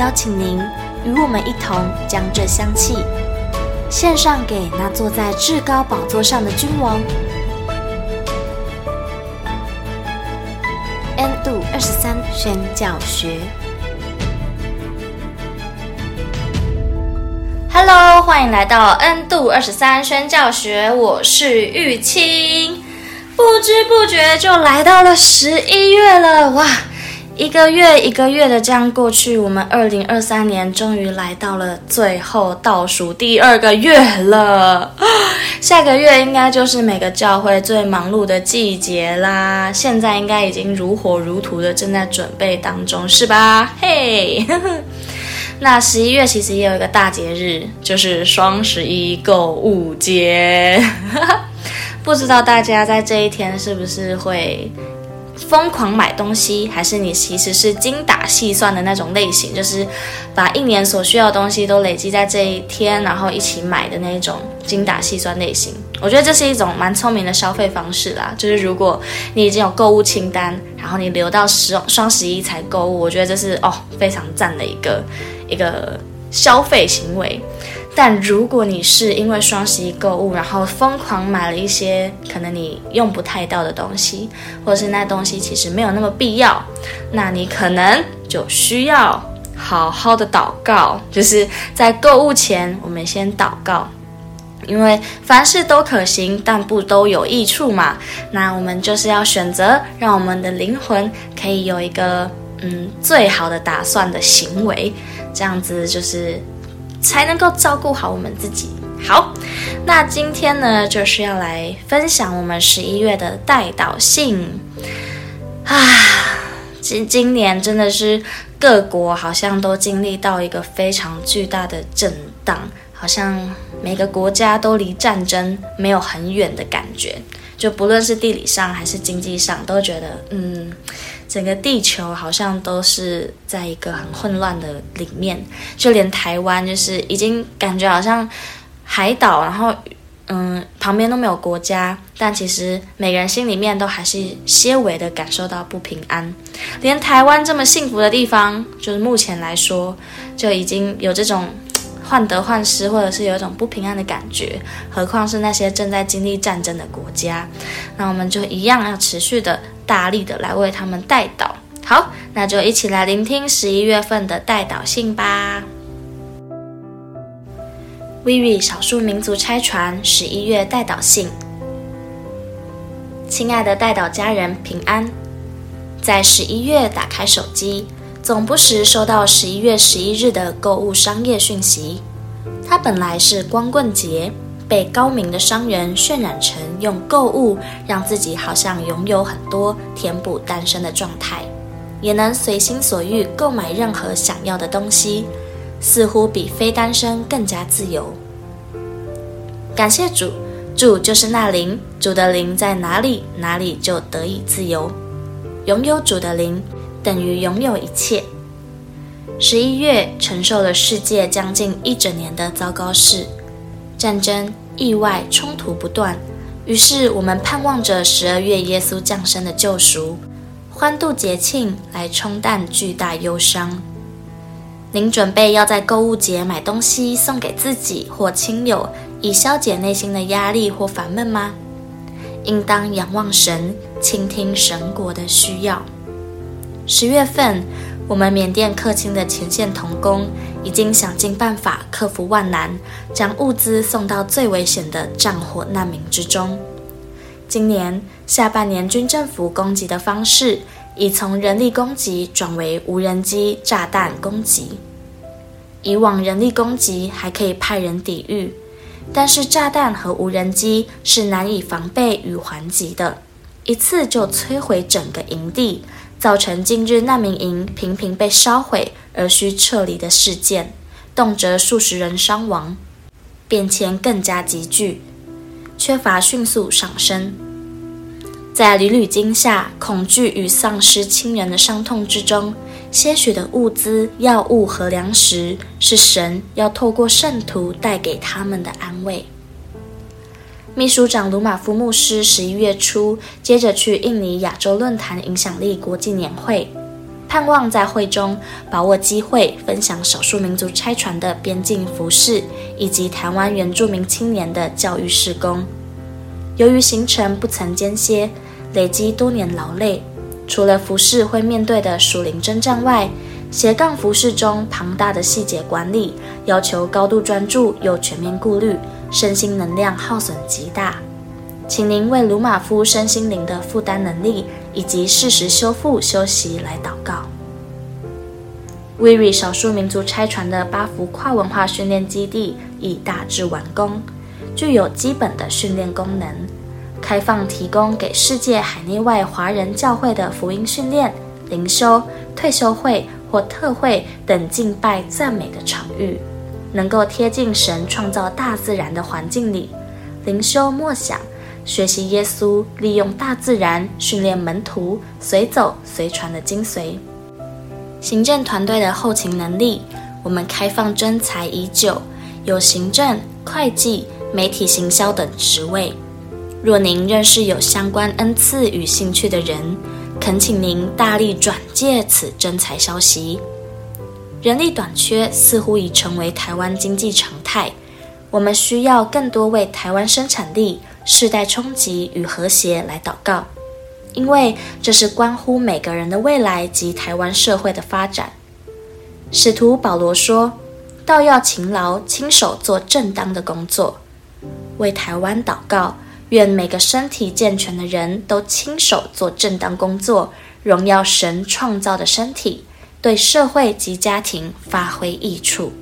邀请您与我们一同将这香气献上给那坐在至高宝座上的君王。N 度二十三宣教学，Hello，欢迎来到 N 度二十三宣教学，我是玉清。不知不觉就来到了十一月了，哇！一个月一个月的这样过去，我们二零二三年终于来到了最后倒数第二个月了。下个月应该就是每个教会最忙碌的季节啦。现在应该已经如火如荼的正在准备当中，是吧？嘿，那十一月其实也有一个大节日，就是双十一购物节。不知道大家在这一天是不是会疯狂买东西，还是你其实是精打细算的那种类型，就是把一年所需要的东西都累积在这一天，然后一起买的那种精打细算类型。我觉得这是一种蛮聪明的消费方式啦。就是如果你已经有购物清单，然后你留到十双十一才购物，我觉得这是哦非常赞的一个一个消费行为。但如果你是因为双十一购物，然后疯狂买了一些可能你用不太到的东西，或者是那东西其实没有那么必要，那你可能就需要好好的祷告，就是在购物前，我们先祷告，因为凡事都可行，但不都有益处嘛。那我们就是要选择让我们的灵魂可以有一个嗯最好的打算的行为，这样子就是。才能够照顾好我们自己。好，那今天呢，就是要来分享我们十一月的代祷信啊。今今年真的是各国好像都经历到一个非常巨大的震荡，好像每个国家都离战争没有很远的感觉。就不论是地理上还是经济上，都觉得嗯。整个地球好像都是在一个很混乱的里面，就连台湾就是已经感觉好像海岛，然后嗯旁边都没有国家，但其实每个人心里面都还是些微的感受到不平安。连台湾这么幸福的地方，就是目前来说就已经有这种患得患失，或者是有一种不平安的感觉，何况是那些正在经历战争的国家？那我们就一样要持续的。大力的来为他们代祷，好，那就一起来聆听十一月份的代祷信吧。Vivi 少数民族拆船十一月代祷信，亲爱的代祷家人平安，在十一月打开手机，总不时收到十一月十一日的购物商业讯息，它本来是光棍节。被高明的商人渲染成用购物让自己好像拥有很多，填补单身的状态，也能随心所欲购买任何想要的东西，似乎比非单身更加自由。感谢主，主就是那灵，主的灵在哪里，哪里就得以自由。拥有主的灵，等于拥有一切。十一月承受了世界将近一整年的糟糕事，战争。意外冲突不断，于是我们盼望着十二月耶稣降生的救赎，欢度节庆来冲淡巨大忧伤。您准备要在购物节买东西送给自己或亲友，以消解内心的压力或烦闷吗？应当仰望神，倾听神国的需要。十月份。我们缅甸客钦的前线童工已经想尽办法克服万难，将物资送到最危险的战火难民之中。今年下半年军政府攻击的方式已从人力攻击转为无人机炸弹攻击。以往人力攻击还可以派人抵御，但是炸弹和无人机是难以防备与还击的。一次就摧毁整个营地，造成近日难民营频频被烧毁而需撤离的事件，动辄数十人伤亡，变迁更加急剧，缺乏迅速上升。在屡屡惊吓、恐惧与丧失亲人的伤痛之中，些许的物资、药物和粮食，是神要透过圣徒带给他们的安慰。秘书长鲁马夫牧师十一月初接着去印尼亚洲论坛影响力国际年会，盼望在会中把握机会分享少数民族拆船的边境服事，以及台湾原住民青年的教育事工。由于行程不曾间歇，累积多年劳累，除了服事会面对的属灵征战外，斜杠服事中庞大的细节管理，要求高度专注又全面顾虑，身心能量耗损极大。请您为鲁马夫身心灵的负担能力以及适时修复休息来祷告。威瑞少数民族拆船的八福跨文化训练基地已大致完工。具有基本的训练功能，开放提供给世界海内外华人教会的福音训练、灵修、退休会或特会等敬拜赞美的场域，能够贴近神创造大自然的环境里，灵修默想，学习耶稣利用大自然训练门徒随走随传的精髓。行政团队的后勤能力，我们开放征才已久，有行政、会计。媒体行销等职位，若您认识有相关恩赐与兴趣的人，恳请您大力转介此征才消息。人力短缺似乎已成为台湾经济常态，我们需要更多为台湾生产力、世代冲击与和谐来祷告，因为这是关乎每个人的未来及台湾社会的发展。使徒保罗说：“倒要勤劳，亲手做正当的工作。”为台湾祷告，愿每个身体健全的人都亲手做正当工作，荣耀神创造的身体，对社会及家庭发挥益处。